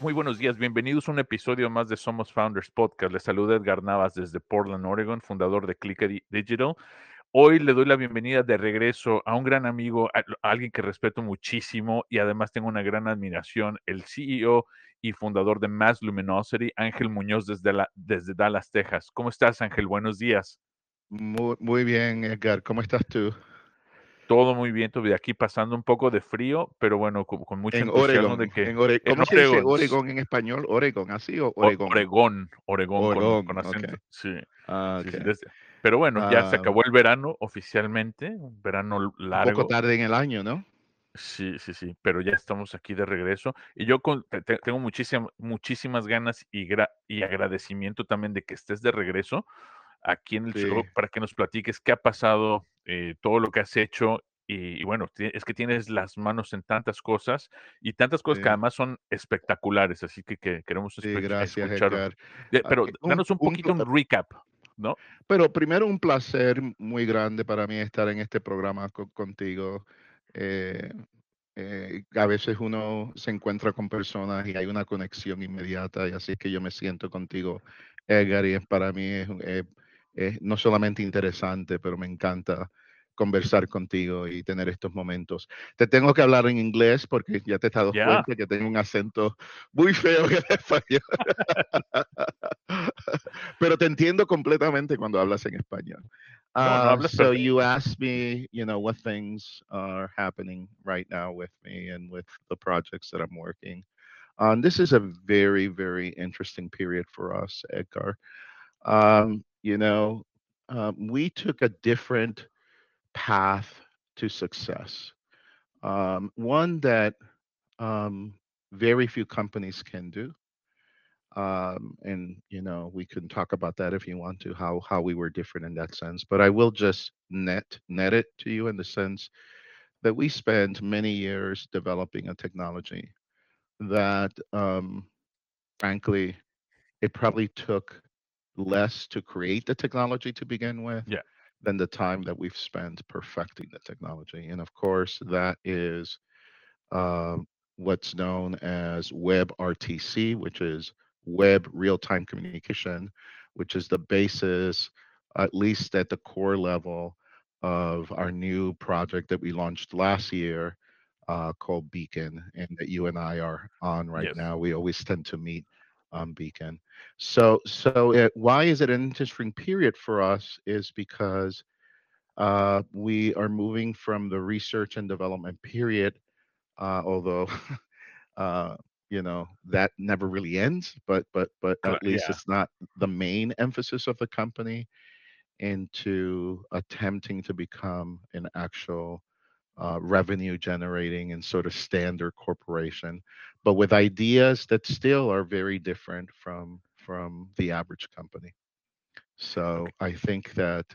Muy buenos días. Bienvenidos a un episodio más de Somos Founders Podcast. Les saluda Edgar Navas desde Portland, Oregon, fundador de Click Digital. Hoy le doy la bienvenida de regreso a un gran amigo, a alguien que respeto muchísimo y además tengo una gran admiración, el CEO y fundador de Mass Luminosity, Ángel Muñoz desde, desde Dallas, Texas. ¿Cómo estás, Ángel? Buenos días. Muy, muy bien, Edgar. ¿Cómo estás tú? Todo muy bien, todavía aquí pasando un poco de frío, pero bueno, con, con mucho en Oregon, de que... En Oregon, ¿Cómo se dice Oregon en español? ¿Oregon así o Oregon? Oregón, Oregón, con, acento, sí. Ah, pero bueno, ya se ah. acabó el verano oficialmente, un verano largo. Un poco tarde en el año, ¿no? Sí, sí, sí, pero ya estamos aquí de regreso y yo con, tengo muchísimas, muchísimas ganas y, y agradecimiento también de que estés de regreso aquí en el show para que nos platiques qué ha pasado eh, todo lo que has hecho. Y, bueno, es que tienes las manos en tantas cosas y tantas cosas que además son espectaculares, así que, queremos sí, gracias, escuchar. Pero danos un, poquito un, recap, ¿no? Pero primero un placer muy grande para mí estar en este programa contigo. Eh, eh, a veces uno se encuentra con personas y hay una conexión inmediata y así que yo me siento contigo, Edgar, y para mí es, es no solamente interesante, pero me encanta conversar contigo y tener estos momentos. Te tengo que hablar en inglés porque ya te he dado cuenta que tengo un acento muy feo en español. Pero te entiendo completamente cuando hablas en español. Uh, no, so you asked me, you know, what things are happening right now with me and with the projects that I'm working on. This is a very, very interesting period for us, Edgar. Um, you know, um, we took a different path to success. Um, one that um, very few companies can do. Um, and you know, we can talk about that if you want to, how how we were different in that sense. But I will just net net it to you in the sense that we spent many years developing a technology that, um, frankly, it probably took less to create the technology to begin with yeah. than the time that we've spent perfecting the technology. And of course, that is uh, what's known as WebRTC, which is Web Real Time Communication, which is the basis, at least at the core level, of our new project that we launched last year uh, called Beacon, and that you and I are on right yes. now. We always tend to meet um, Beacon. So, so it, why is it an interesting period for us? Is because uh, we are moving from the research and development period, uh, although uh, you know that never really ends. But but but at least yeah. it's not the main emphasis of the company, into attempting to become an actual uh, revenue generating and sort of standard corporation, but with ideas that still are very different from from the average company. So I think that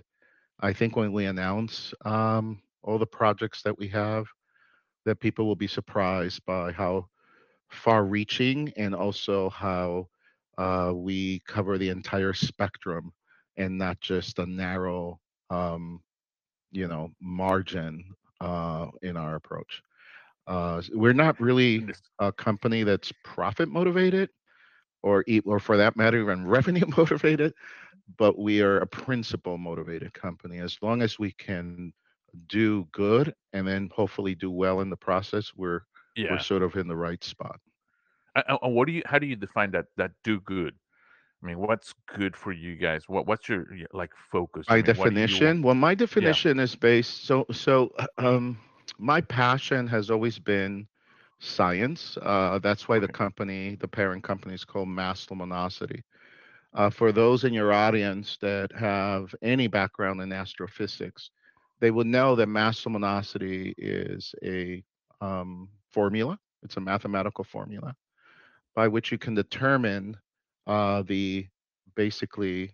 I think when we announce um, all the projects that we have, that people will be surprised by how far-reaching and also how uh, we cover the entire spectrum and not just a narrow, um, you know, margin uh, in our approach. Uh, we're not really a company that's profit motivated, or or for that matter, even revenue motivated, but we are a principle motivated company. As long as we can do good and then hopefully do well in the process, we're yeah. we're sort of in the right spot. And what do you? How do you define that? That do good. I mean, what's good for you guys? What what's your like focus? My I mean, definition. Well, my definition yeah. is based. So so um, my passion has always been science. Uh, that's why okay. the company, the parent company, is called Mass Luminosity. Uh, for those in your audience that have any background in astrophysics, they would know that mass luminosity is a um, formula. It's a mathematical formula by which you can determine uh, the basically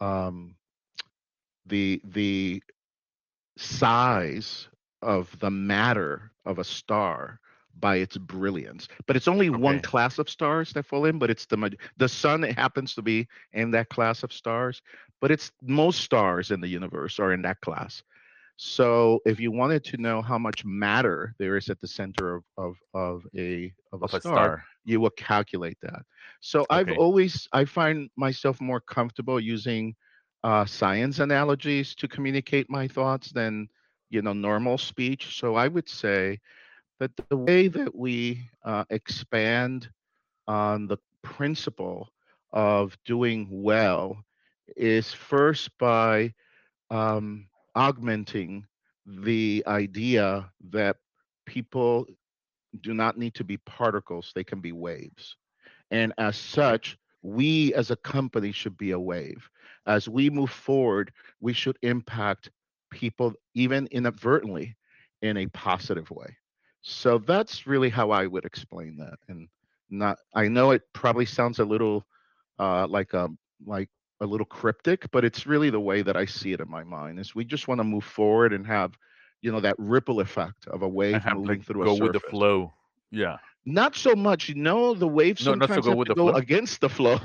um, the the size of the matter of a star by its brilliance. But it's only one class of stars that fall in, but it's the the sun it happens to be in that class of stars, but it's most stars in the universe are in that class. So if you wanted to know how much matter there is at the center of of, of a of a, Of a star, star. you will calculate that. So I've always I find myself more comfortable using uh, science analogies to communicate my thoughts than you know normal speech. So I would say that the way that we uh, expand on the principle of doing well is first by um, augmenting the idea that people do not need to be particles, they can be waves. And as such, we as a company should be a wave. As we move forward, we should impact people, even inadvertently, in a positive way. So that's really how I would explain that. And not, I know it probably sounds a little uh, like a like a little cryptic, but it's really the way that I see it in my mind. Is we just want to move forward and have, you know, that ripple effect of a wave moving through go a with the flow. Yeah. Not so much, you know, the waves No, sometimes go have with to go flow? against the flow.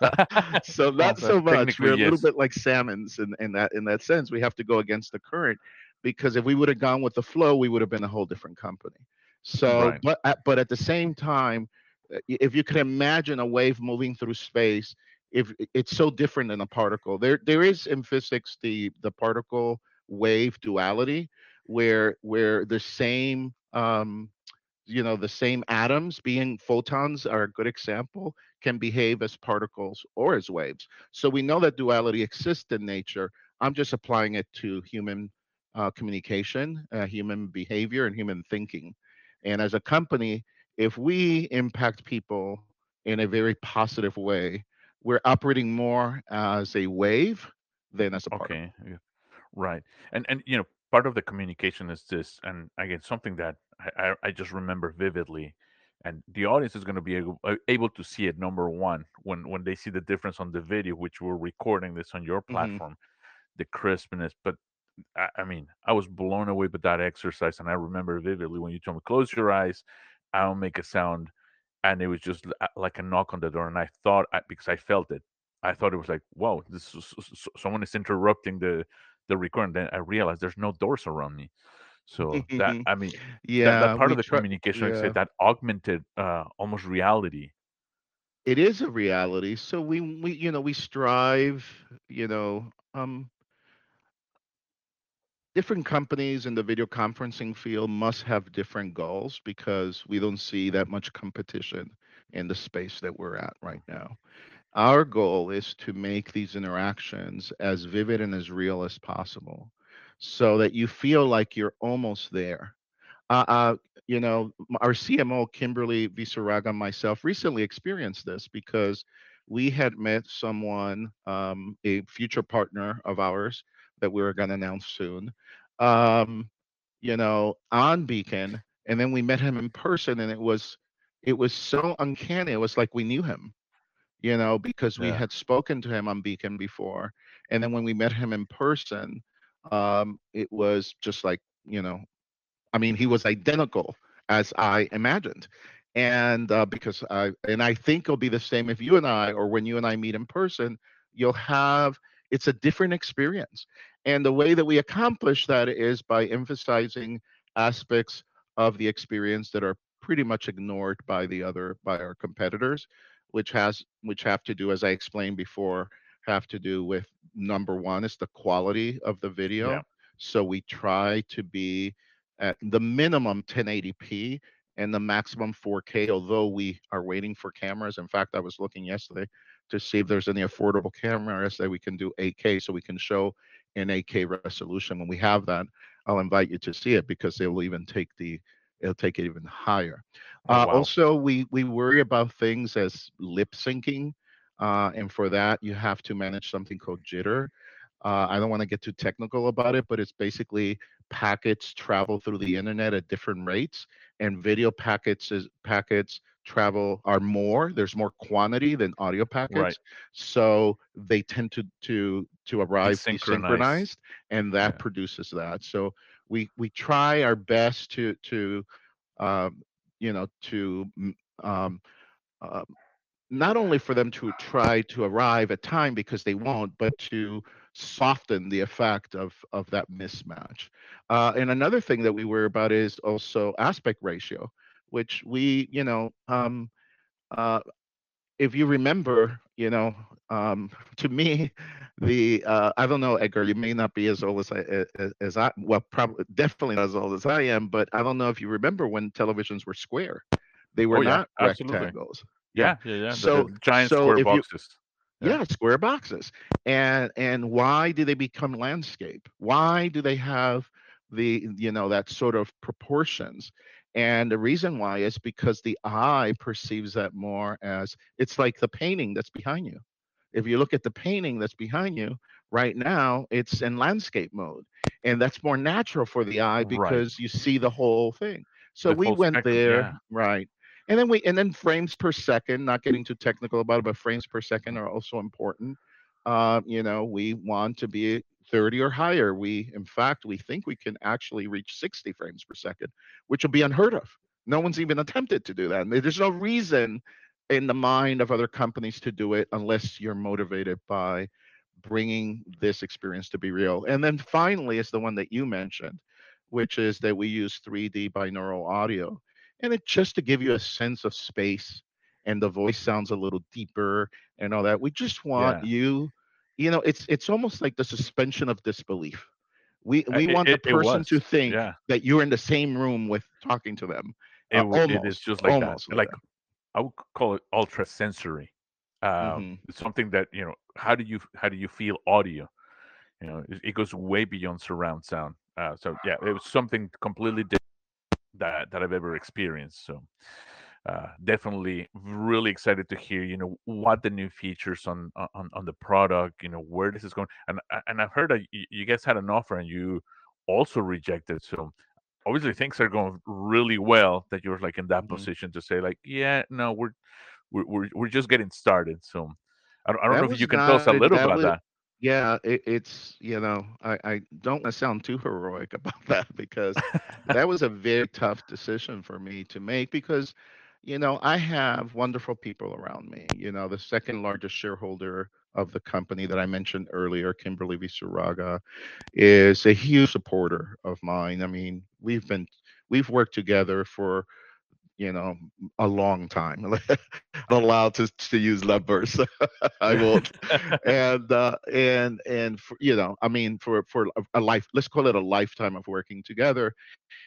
so not so much. We're a little yes. bit like salmons in, in that in that sense. We have to go against the current because if we would have gone with the flow, we would have been a whole different company. So, Right. but at, but at the same time, uh, if you could imagine a wave moving through space, if it's so different than a particle, there there is in physics the the particle wave duality, where where the same um, you know the same atoms being photons are a good example can behave as particles or as waves. So we know that duality exists in nature. I'm just applying it to human uh, communication uh, human behavior and human thinking. And as a company if we impact people in a very positive way we're operating more as a wave than as a particle Okay. yeah. Right. And and you know, part of the communication is this, and again, something that I, I, I just remember vividly, and the audience is going to be able, uh, able to see it. Number one, when when they see the difference on the video, which we're recording this on your hmm platform, the crispness. But I, I mean, I was blown away by that exercise, and I remember vividly when you told me close your eyes, I'll make a sound, and it was just like a knock on the door, and I thought I, because I felt it, I thought it was like, whoa, this is, someone is interrupting the the recording. Then I realized there's no doors around me, so that I mean yeah that part of the try communication, like I said, that augmented uh almost reality. it is a reality so we we you know we strive you know um different companies in the video conferencing field must have different goals because we don't see that much competition in the space that we're at right now. Our goal is to make these interactions as vivid and as real as possible so that you feel like you're almost there. Uh, uh, you know, our CMO, Kimberly Visaraga, myself recently experienced this because we had met someone, um, a future partner of ours that we were going to announce soon, um, you know, on Beacon, and then we met him in person, and it was, it was so uncanny. It was like we knew him, you know, because we Yeah. had spoken to him on Beacon before, and then when we met him in person, um, it was just like, you know, I mean, he was identical as I imagined. And uh, because I, and I think it'll be the same if you and I, or when you and I meet in person, you'll have, it's a different experience. And the way that we accomplish that is by emphasizing aspects of the experience that are pretty much ignored by the other, by our competitors, which has, which have to do, as I explained before, have to do with number one is the quality of the Yeah. video. So we try to be at the minimum 1080p and the maximum 4K, although we are waiting for cameras. In fact, I was looking yesterday to see if there's any affordable cameras that we can do 8K so we can show in 8K resolution. When we have that, I'll invite you to see it because it will even take the it'll take it even higher. Oh, Uh, also, we we worry about things as lip syncing, uh, and for that you have to manage something called jitter. Uh, I don't want to get too technical about it, but it's basically packets travel through the internet at different rates, and video packets is packets travel are more. There's more quantity than audio packets, Right. so they tend to to to arrive synchronized. and that Yeah. produces that. So we we try our best to to um, you know to um, uh, not only for them to try to arrive at time because they won't, but to soften the effect of of that mismatch. Uh, and another thing that we worry about is also aspect ratio, which we, you know, um, uh, if you remember, you know, um, to me, the uh, I don't know, Edgar, you may not be as old as I as, as I well, probably definitely not as old as I am, but I don't know if you remember when televisions were square. They were Oh, yeah, not absolutely. rectangles. Yeah, yeah, yeah. the- So- the giant so square if you- boxes. Yeah. yeah. square boxes and and why do they become landscape why do they have the you know that sort of proportions and the reason why is because the eye perceives that more as it's like the painting that's behind you if you look at the painting that's behind you right now it's in landscape mode and that's more natural for the eye Right. because you see the whole thing so The we went spectrum, there yeah. right and then we and then frames per second not getting too technical about it but frames per second are also important. Uh, you know we want to be 30 or higher. We in fact we think we can actually reach 60 frames per second which will be unheard of. No one's even attempted to do that. And there's no reason in the mind of other companies to do it unless you're motivated by bringing this experience to be real. And then finally is the one that you mentioned which is that we use 3d binaural audio and it just to give you a sense of space and the voice sounds a little deeper and all that we just want Yeah. you you know it's it's almost like the suspension of disbelief we Uh, we it- want the person to think Yeah, that you're in the same room with talking to them it, uh, w- it is almost, just like almost that. like Like I would call it ultra sensory. Um, Mhm. It's something that you know. How do you how do you feel audio? You know, it, it goes way beyond surround sound. Uh, so yeah, it was something completely different that that I've ever experienced. So uh, definitely really excited to hear you know what the new features on on on the product. You know where this is going. And and I've heard that you guys had an offer and you also rejected. So obviously things are going really well that you're like in that Mhm. position to say like yeah no we're we're we're, we're just getting started so i don't, I don't know if you can tell us a little about was- that yeah it, it's you know i i don't want to sound too heroic about that because that was a very tough decision for me to make because you know i have wonderful people around me you know the second largest shareholder of the company that i mentioned earlier kimberly visuraga is a huge supporter of mine. I mean we've been we've worked together for you know a long time. Not allowed to, to use numbers i won't. And uh and and for, you know i mean for for a, a life let's call it a lifetime of working together.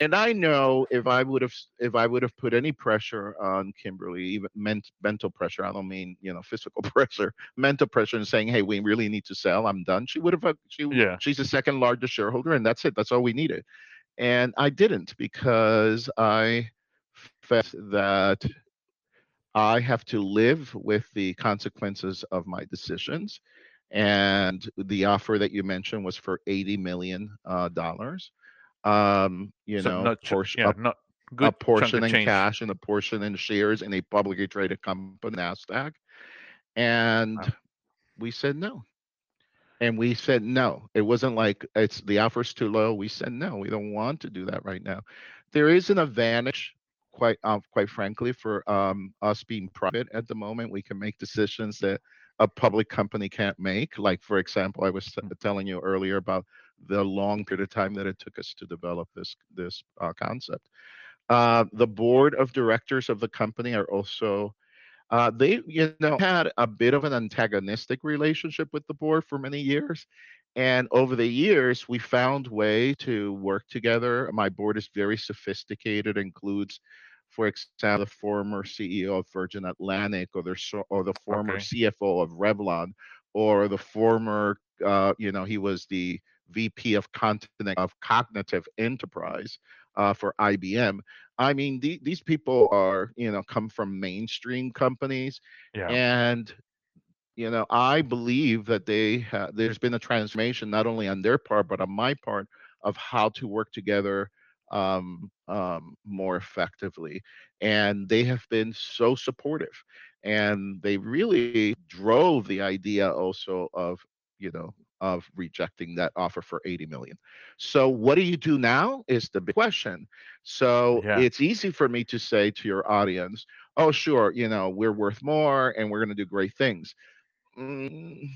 And i know if i would have if i would have put any pressure on kimberly even ment, mental pressure i don't mean you know physical pressure mental pressure and saying hey we really need to sell i'm done she would have uh, she Yeah. she's the second largest shareholder and that's it that's all we needed. And i didn't because i that I have to live with the consequences of my decisions. And the offer that you mentioned was for eighty million uh, dollars. Um, you so know, not portion, yeah a, not good chunk portion in cash and a portion in shares in a publicly traded company, Nasdaq. And Wow. we said no. And we said no. It wasn't like it's the offer's too low. We said no. We don't want to do that right now. There is an advantage, quite uh, quite frankly, for um, us being private at the moment. We can make decisions that a public company can't make. Like for example, I was t- telling you earlier about the long period of time that it took us to develop this this uh, concept. Uh, the board of directors of the company are also uh, they, you know, had a bit of an antagonistic relationship with the board for many years. And over the years, we found way to work together. My board is very sophisticated, includes, for example, the former CEO of Virgin Atlantic, or the or the former Okay. CFO of Revlon, or the former, uh, you know, he was the VP of continent of Cognitive Enterprise uh, for IBM. I mean, the, these people are, you know, come from mainstream companies, yeah and you know, I believe that they ha- there's been a transformation not only on their part but on my part of how to work together um, um, more effectively. And they have been so supportive. And they really drove the idea also of, you know, of rejecting that offer for 80 million. So what do you do now is the big question. So Yeah. it's easy for me to say to your audience, oh sure, you know, we're worth more and we're going to do great things. Mm,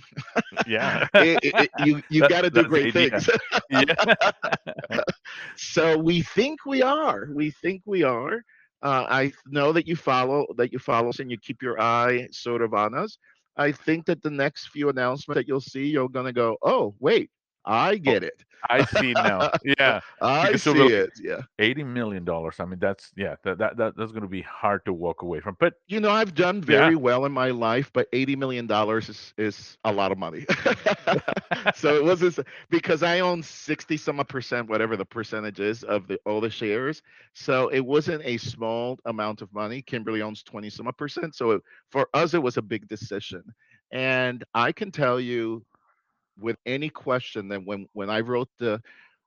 Yeah. it- it- it- you you got to do great things. so we think we are. We think we are. Uh, I know that you follow that you follow us and you keep your eye sort of on us. I think that the next few announcements that you'll see, you're gonna go, oh wait, I oh, get it. I see now. Yeah. I Because see it. Yeah. 80 million dollars. I mean, that's yeah, that, that, that that's going to be hard to walk away from. But You know, I've done Yeah. very well in my life, but eighty million dollars is is a lot of money. so it wasn't because I own sixty some percent, whatever the percentage is of the all the shares. So it wasn't a small amount of money. Kimberly owns twenty some percent. So it, for us, it was a big decision. And I can tell you, with any question, that when when I wrote the,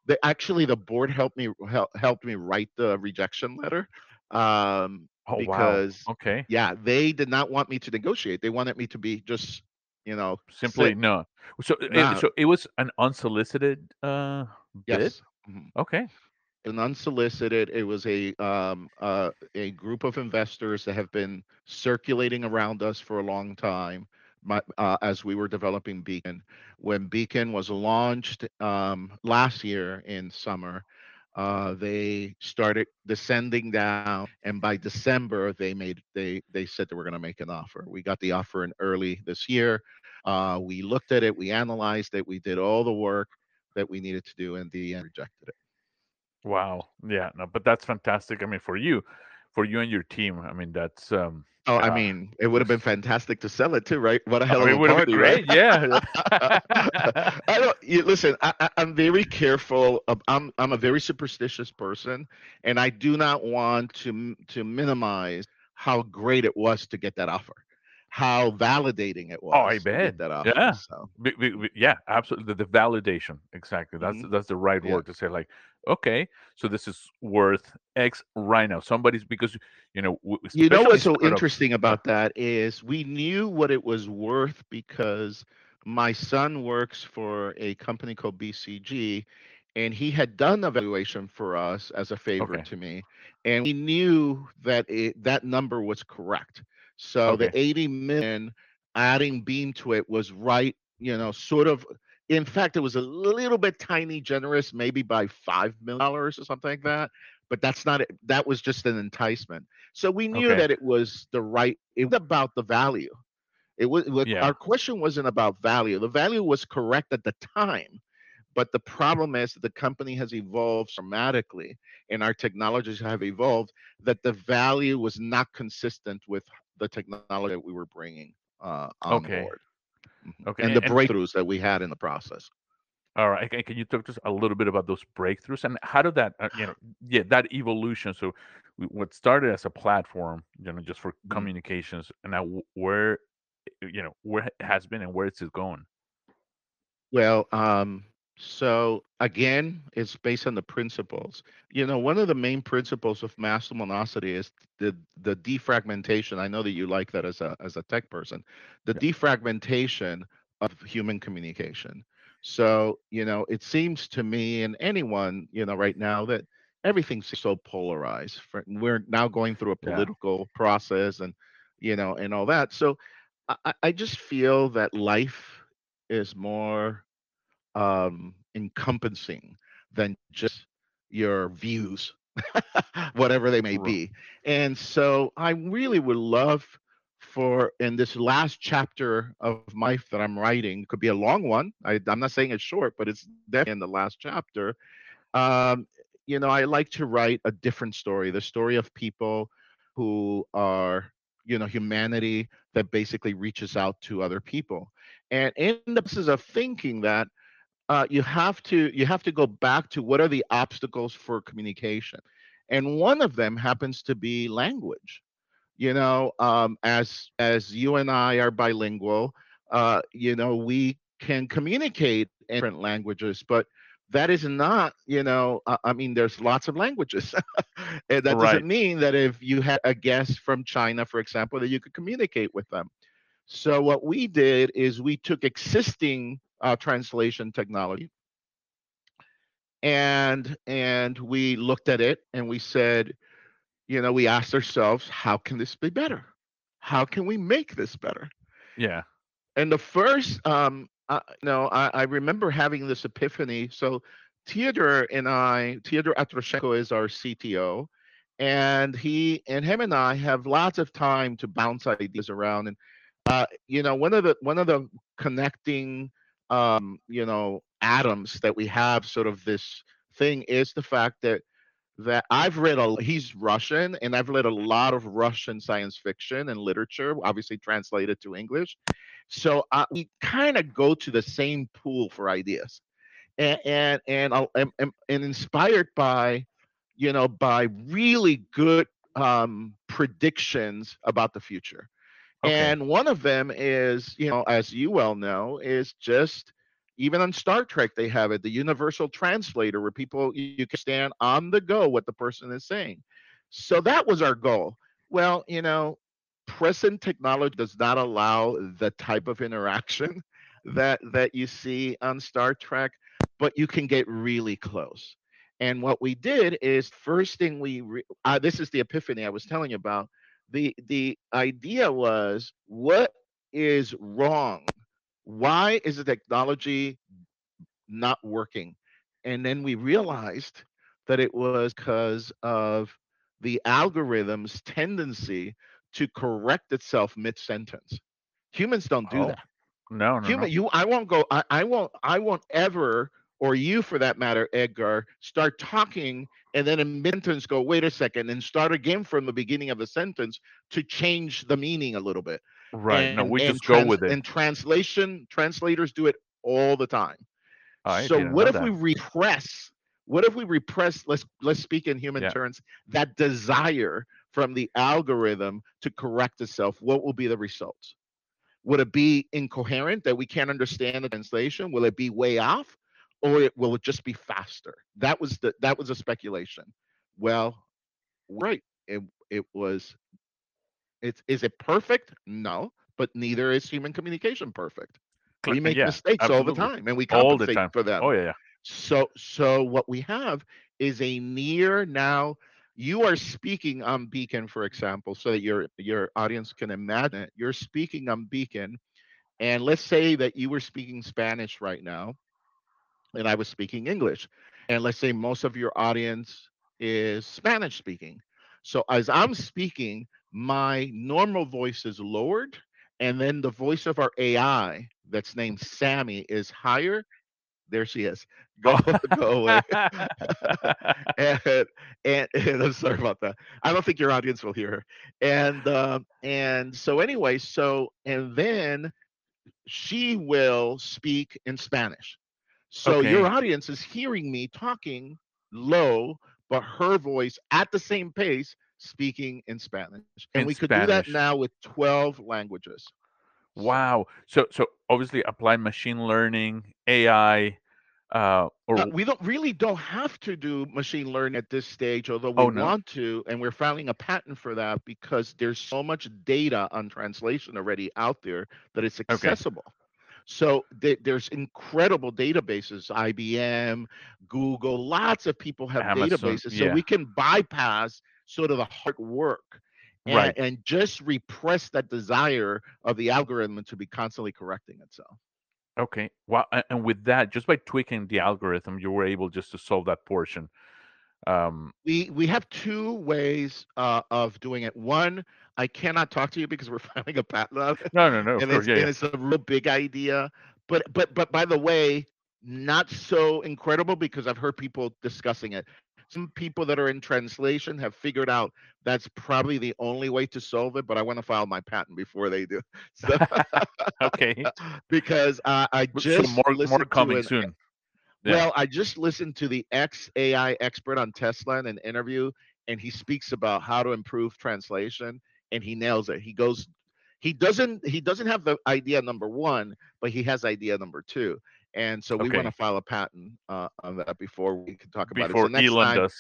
the actually the board helped me help, helped me write the rejection letter. Um, oh because wow. Okay. yeah, they did not want me to negotiate. They wanted me to be just, you know, Simply sit- no. So it- so it was an unsolicited uh bid. yes, Mhm. Okay. an unsolicited. It was a um uh, a group of investors that have been circulating around us for a long time. My, uh, as we were developing Beacon, when Beacon was launched um, last year in summer, uh, they started descending down, and by December they made they they said they were going to make an offer. We got the offer in early this year. Uh, we looked at it, we analyzed it, we did all the work that we needed to do, and the end rejected it. Wow. Yeah. No, but that's fantastic. I mean, for you, for you and your team. I mean, that's um. Oh, I uh, mean, it would have been fantastic to sell it too, right? What a oh, hell of a it would have party, been right? Yeah. I don't. You, listen, I, I'm very careful. Of, I'm I'm a very superstitious person, and I do not want to to minimize how great it was to get that offer, how validating it was. Oh, I bet. that offer. Yeah. So, yeah, absolutely. The, the validation, exactly. That's Mhm. that's the right Yeah. word to say. Like, okay, so this is worth X right now. Somebody's because you know. you know what's so interesting about that is we knew what it was worth because my son works for a company called BCG and he had done a valuation for us as a favor Okay. to me and we knew that it, that number was correct so the 80 million adding beam to it was right you know sort of in fact it was a little bit tiny generous maybe by five million dollars or something like that but that's not it that was just an enticement so we knew Okay. that it was the right it was about the value it was it was- Yeah. our question wasn't about value the value was correct at the time but the problem is that the company has evolved dramatically and our technologies have evolved that the value was not consistent with the technology that we were bringing uh, on Okay. board Mhm. Okay, and the and- breakthroughs that we had in the process All right. Can, you talk to us a little bit about those breakthroughs and how did that, uh, you know, yeah, that evolution? So, we, what started as a platform, you know, just for Mhm. communications, and now where, you know, where it has been and where it's going. Well, um, so again, it's based on the principles. You know, one of the main principles of mass luminosity is the the defragmentation. I know that you like that as a as a tech person. The defragmentation of human communication. So, you know, it seems to me and anyone, you know, right now that everything's so polarized. We're now going through a Yeah. political process and, you know, and all that. So I- I just feel that life is more um, encompassing than just your views, whatever they may Right. be. And so I really would love for in this last chapter of my life that I'm writing, could be a long one. I, I'm not saying it's short, but it's definitely in the last chapter. Um, you know, I like to write a different story, the story of people who are, you know, humanity that basically reaches out to other people. And in the process of thinking that, uh, you have to you have to go back to what are the obstacles for communication, and one of them happens to be language. You know, um, as as you and I are bilingual, uh, you know, we can communicate in different languages, but that is not, you know, uh, I mean, there's lots of languages. and that Right. doesn't mean that if you had a guest from China, for example, that you could communicate with them. So what we did is we took existing uh, translation technology and and we looked at it and we said, you know, we asked ourselves, how can this be better? How can we make this better? Yeah. And the first, um, uh, no, I, I remember having this epiphany. So Theodore and I, Theodore Atroshenko is our CTO, and he and him and I have lots of time to bounce ideas around. And uh, you know, one of the one of the connecting, um, you know, atoms that we have, sort of this thing, is the fact that that I've read a he's Russian and I've read a lot of Russian science fiction and literature, obviously translated to English. So uh, we kind of go to the same pool for ideas, and and and, and, and inspired by, you know, by really good um, predictions about the future. And one of them is, you know, as you well know, is just even on Star Trek, they have it, the universal translator, where people you you can stand on the go what the person is saying. So that was our goal. Well, you know, present technology does not allow the type of interaction that that you see on Star Trek, but you can get really close. And what we did is first thing we re- uh, this is the epiphany I was telling you about. The the idea was what is wrong? Why is the technology not working? And then we realized that it was because of the algorithm's tendency to correct itself mid-sentence. Humans don't do Oh, that. No, no, Human, no. you, I won't go. I, I won't. I won't ever, or you for that matter, Edgar, start talking and then in mid-sentence go, wait a second, and start again from the beginning of the sentence to change the meaning a little bit. Right. no, we and just go with it. And translation, translators do it all the time. I so what if that. we repress? What if we repress? Let's let's speak in human Yeah. terms. That desire from the algorithm to correct itself. What will be the results? Would it be incoherent that we can't understand the translation? Will it be way off, or it, will it just be faster? That was the that was a speculation. Well, right. It it was. It's is it perfect? No, but neither is human communication perfect. We make yeah, mistakes all the time, and we All the compensate time. for them. Oh yeah, yeah. So so what we have is a near now you are speaking on Beacon, for example, so that your your audience can imagine it. You're speaking on Beacon, and let's say that you were speaking Spanish right now, and I was speaking English. And let's say most of your audience is Spanish speaking. So as I'm speaking, my normal voice is lowered, and then the voice of our AI that's named Sammy is higher. There she is. Go go away. and, and, and I'm sorry about that. I don't think your audience will hear her. And um, and so anyway, so and then she will speak in Spanish. So your audience is hearing me talking low, but her voice at the same pace speaking in Spanish. And In we could do that now with 12 languages. Wow. So so obviously applied machine learning, AI, uh, or Uh, we don't really don't have to do machine learning at this stage, although we Oh, no? want to, and we're filing a patent for that because there's so much data on translation already out there that it's accessible. So th- there's incredible databases, IBM, Google, lots of people have Amazon, databases, so yeah. we can bypass sort of the hard work. And, Right. and just repress that desire of the algorithm to be constantly correcting itself. okay. Well, And with that, just by tweaking the algorithm, you were able just to solve that portion. Um, we we have two ways uh, of doing it. One, I cannot talk to you because we're filing a patent on it, no, no, no. Of and, course, it's, yeah, and yeah. it's a real big idea. But but but by the way, not so incredible because I've heard people discussing it. Some people that are in translation have figured out that's probably the only way to solve it. But I want to file my patent before they do. So okay. because uh, I So just more more to coming soon. Yeah. well, I just listened to the ex AI expert on Tesla in an interview, and he speaks about how to improve translation, and he nails it. He goes, he doesn't, he doesn't have the idea number one, but he has idea number two, and so we want to file a patent uh, on that before we can talk about it. Before next Elon time, does.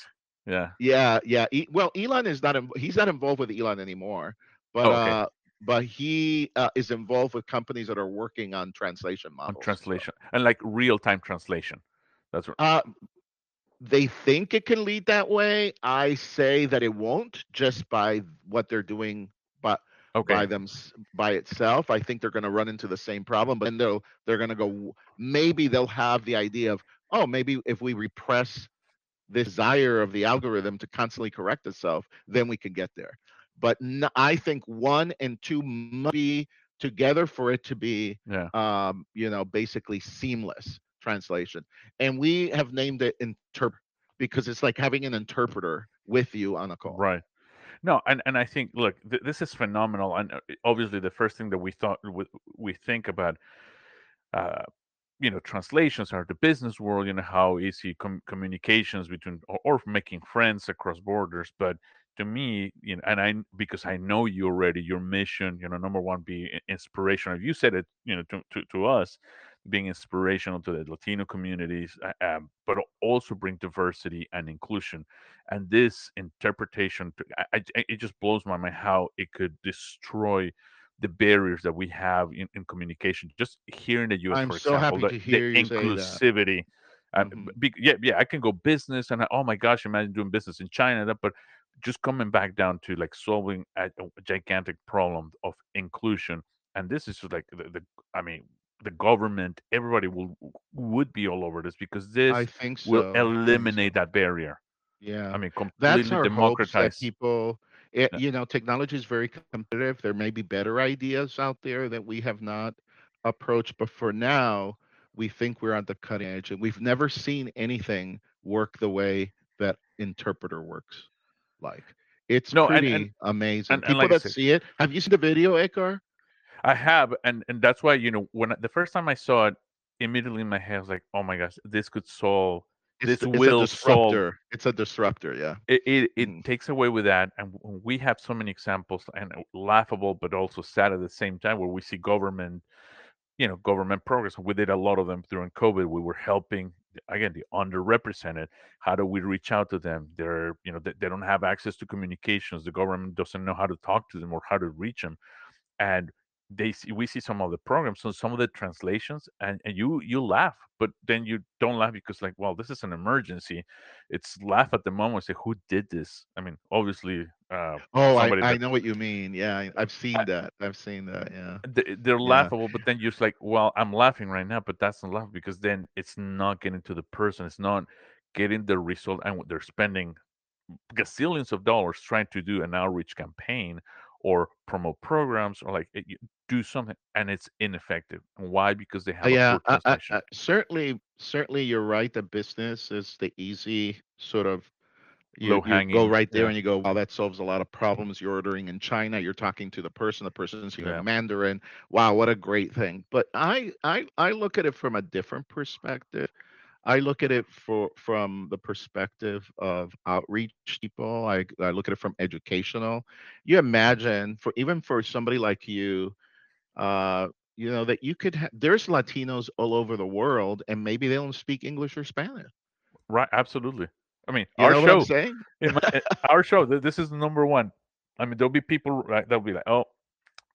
Yeah. yeah, yeah. E- well, Elon is not. He's not involved with Elon anymore, but Oh, okay. uh, but he uh, is involved with companies that are working on translation On models. So, translation and like real time translation. That's right. uh, they think it can lead that way. I say that it won't, just by what they're doing, but okay. by them by itself. I think they're going to run into the same problem, but then they'll they're going to go. Maybe they'll have the idea of, oh, maybe if we repress the desire of the algorithm to constantly correct itself, then we can get there. But n- I think one and two must be together for it to be, Yeah. um, you know, basically seamless translation. And we have named it interpret because it's like having an interpreter with you on a call. Right. No, and, and I think look, th- this is phenomenal, and uh, obviously the first thing that we thought we, we think about, uh, you know, translations are the business world, you know, how easy com- communications between or, or making friends across borders. But to me, you know, and I because I know you already, your mission, you know, number one, be inspirational. You said it, you know, to to, to us, being inspirational to the Latino communities, uh, um, but also bring diversity and inclusion. And this interpretation, I, I, it just blows my mind how it could destroy the barriers that we have in, in communication. Just here in the U.S., I'm for so example, happy the, to the hear you say that. inclusivity. Uh, hmm be, yeah, yeah, I can go business, and I, oh my gosh, imagine doing business in China. That, but just coming back down to like solving a, a gigantic problem of inclusion, and this is just like the, the I mean, the government, everybody will would be all over this because I this think will so. I think so. eliminate that barrier. Yeah. I mean, that's completely our hopes that democratize. people it, Yeah. you know technology is very competitive there may be better ideas out there that we have not approached but for now we think we're on the cutting edge and we've never seen anything work the way that interpreter works like it's No, and and pretty amazing and, and people like that see it have you seen the video Edgar? I have, and and that's why you know when the first time I saw it, immediately in my head I was like, oh my gosh, this could solve, it's this it's a will solve. disruptor it's a disruptor yeah It it, it Mhm. takes away with that, and we have so many examples and uh, laughable, but also sad at the same time, where we see government, you know, government progress. We did a lot of them during COVID. We were helping again the underrepresented. How do we reach out to them? They're you know they, they don't have access to communications. The government doesn't know how to talk to them or how to reach them and they see we see some of the programs so some of the translations and, and you you laugh but then you don't laugh because like well this is an emergency. It's laugh at the moment say who did this? I mean obviously uh oh i somebody i that know what you mean yeah I, i've seen I, that i've seen that yeah. Th- they're yeah. laughable but then you're just like well i'm laughing right now but that's not laugh because then it's not getting to the person it's not getting the result and they're spending gazillions of dollars trying to do an outreach campaign or promote programs or like it- do something and it's ineffective and why because they have oh, a yeah, poor I, I, I, certainly, certainly, you're right. The business is the easy sort of. You you go right there yeah and you go, wow, that solves a lot of problems. You're ordering in China. You're talking to the person. The person's speaking yeah Mandarin. Wow, what a great thing. But I, I, I look at it from a different perspective. I look at it for from the perspective of outreach people. I, I look at it from educational. You imagine for even for somebody like you uh, you know that you could ha- there's latinos all over the world and maybe they don't speak english or spanish. Right absolutely. I mean you our know what i'm show saying? in my, eh, our show this is the number one. I mean there'll be people right that'll be like oh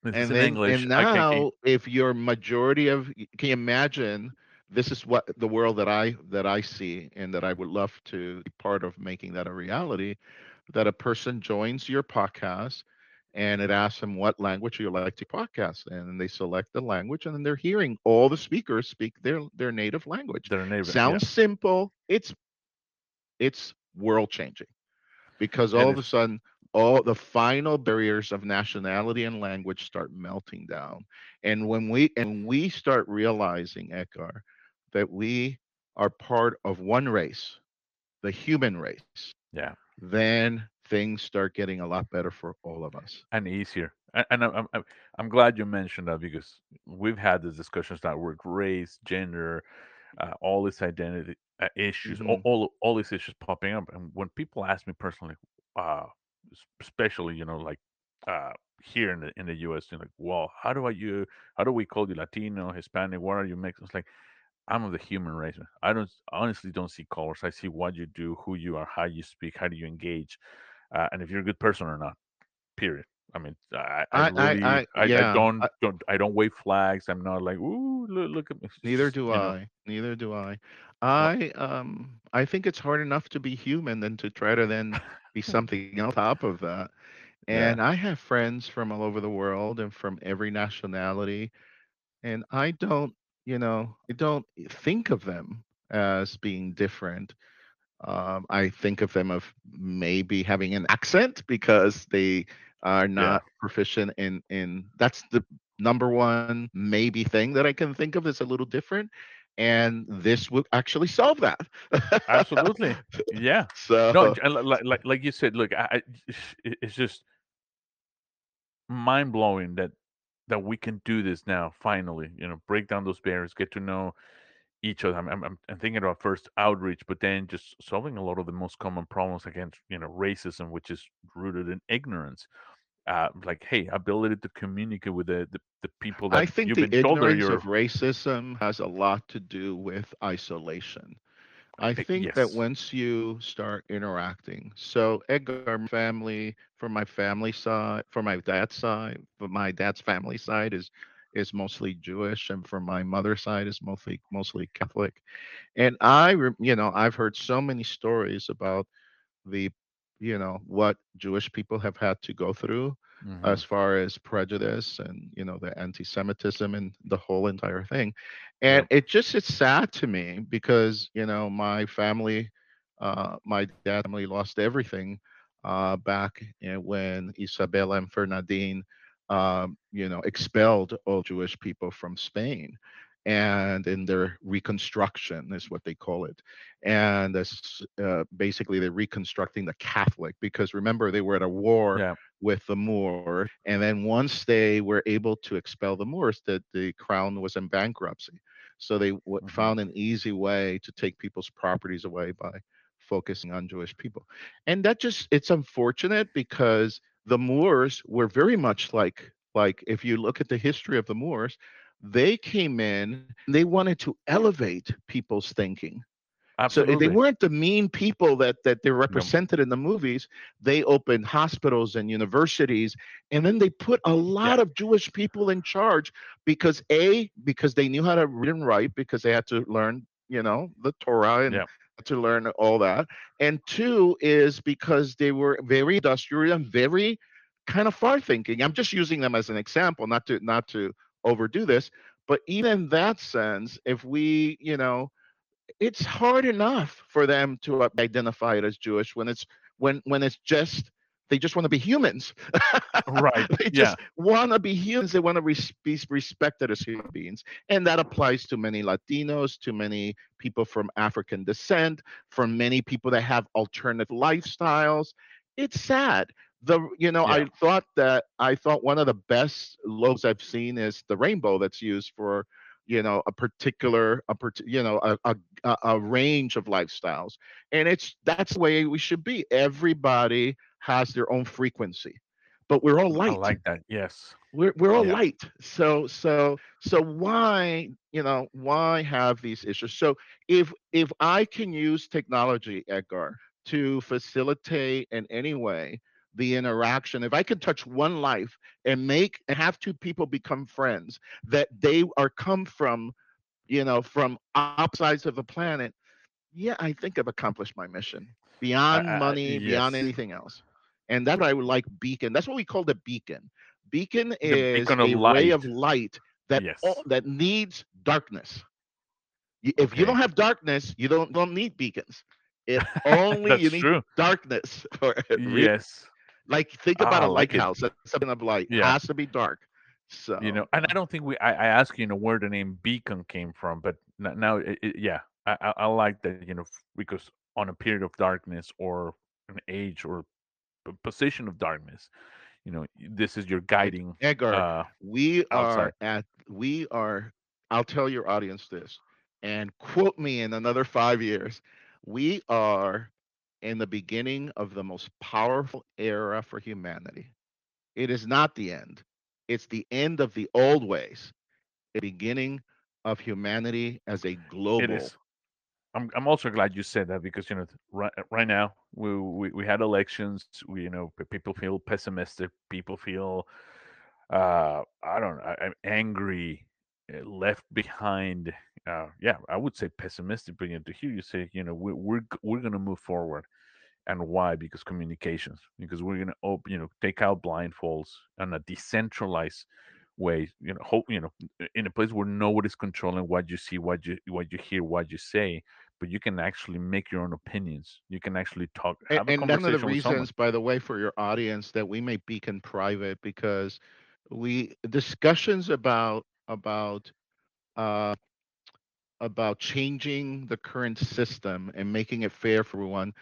this is and in then english. and i can't get now if your majority of can you imagine this is what the world that i that i see and that i would love to be part of making that a reality that a person joins your podcast and it asks them what language you like to podcast in, and they select the language and then they're hearing all the speakers speak their their native language. Their yeah. Sounds simple. It's it's world changing because all of a sudden all the final barriers of nationality and language start melting down. And when we and we start realizing Edgar that we are part of one race the human race yeah. then things start getting a lot better for all of us and easier. And, I'm, I'm I'm glad you mentioned that because we've had these discussions that work race, gender, uh, all these identity uh, issues, all, hmm all all these issues popping up. And when people ask me personally, uh, especially you know like uh, here in the in the U.S., you know, like, well, how do I you how do we call you Latino, Hispanic? What are you mixed? It's like I'm of the human race. I don't honestly don't see colors. I see what you do, who you are, how you speak, how do you engage, uh, and if you're a good person or not. Period. I mean, I, I I really, I I, yeah. don't, I, don't, I don't wave flags. I'm not like, ooh, look, look at me. Neither do you know, I. Neither do I. I um I think it's hard enough to be human than to try to then be something on top of that. yeah, And I have friends from all over the world and from every nationality, and I don't, you know, I don't think of them as being different. Um, I think of them of maybe having an accent because they are yeah, not proficient in in that's the number one maybe thing that I can think of that's a little different, and this would actually solve that. absolutely, yeah. No, so li- like, like, like you said, look, I, it's just mind blowing that that we can do this now. Finally, you know, break down those barriers, get to know each other. I'm, I'm, I'm thinking about first outreach, but then just solving a lot of the most common problems against, you know, racism, which is rooted in ignorance. Uh, like, hey, ability to communicate with the, the, the people I that think you've the been told ignorance of racism has a lot to do with isolation. I think that once you start interacting, so Edgar family, from my family side, from my dad's side, from my dad's family side is is mostly Jewish, and from my mother's side is mostly mostly Catholic. And I, you know, I've heard so many stories about the you know what Jewish people have had to go through hmm as far as prejudice and you know the anti-Semitism and the whole entire thing, and yep, it just it's sad to me because you know my family, uh, my dad family lost everything uh, back when Isabella and Fernandine, um, you know, expelled all Jewish people from Spain. And in their reconstruction is what they call it. And that's uh, basically they're reconstructing the Catholic because remember they were at a war yeah, with the Moor, and then once they were able to expel the Moors, that the crown was in bankruptcy, so they w- hmm found an easy way to take people's properties away by focusing on Jewish people, and that just it's unfortunate because the Moors were very much like like if you look at the history of the Moors, they came in they wanted to elevate people's thinking Absolutely. so eh, they weren't the mean people that that they're No, represented in the movies. They opened hospitals and universities, and then they put a yeah, lot of Jewish people in charge because a because they knew how to read and write because they had to learn you know the Torah and yeah, to learn all that, and two is because they were very industrial and very kind of far thinking. I'm just using them as an example, not to not to overdo this, but even in that sense, if we you know it's hard enough for them to uh, identify it as Jewish when it's when when it's just they just want to be humans. right, they yeah, just want to be humans. They want to res- be respected as human beings, and that applies to many Latinos, to many people from African descent, for many people that have alternative lifestyles. It's sad. The you know yeah, I thought that I thought one of the best logos I've seen is the rainbow that's used for you know a particular a part- you know a, a a range of lifestyles and it's that's the way we should be. Everybody has their own frequency but we're all I light. like that. Yes, we're, we're all yeah, light. So so so why you know why have these issues? So if if i can use technology edgar to facilitate in any way the interaction. If i can touch one life and make and have two people become friends that they are come from you know from opposites of the planet yeah i think i've accomplished my mission beyond I- money beyond anything else. And that's what i would like beacon. That's what we call the beacon. Beacon The is beacon of a ray of light. light that Yes, all, that needs darkness. If you don't have darkness you don't don't need beacons. It only you need true. darkness for it Yes, like think about a I a like lighthouse that's something of light Yeah. has to be dark So You know, and I don't think we. I, I asked you know where the name Beacon came from, but now, it, it, yeah, I, I, I like that. You know, because on a period of darkness or an age or position of darkness, you know, this is your guiding. Edgar, Uh, we outside. are at we are I'll tell your audience this and quote me in another 5 years. We are in the beginning of the most powerful era for humanity. It is not the end. It's the end of the old ways, the beginning of humanity as a global. It is. I'm I'm also glad you said that because you know right right now we we, we had elections. We you know people feel pessimistic. People feel uh I don't know I'm angry, left behind. Uh, yeah, I would say pessimistic. But you know, to hear you say you know we, are we're we're gonna move forward, and why? Because communications. Because we're gonna open you know take out blindfolds and a decentralized way you know hope you know in a place where nobody's controlling what you see what you what you hear what you say but you can actually make your own opinions you can actually talk and, and one of the reasons by the way for your audience that we may beacon private because we discussions about about uh about changing the current system and making it fair for everyone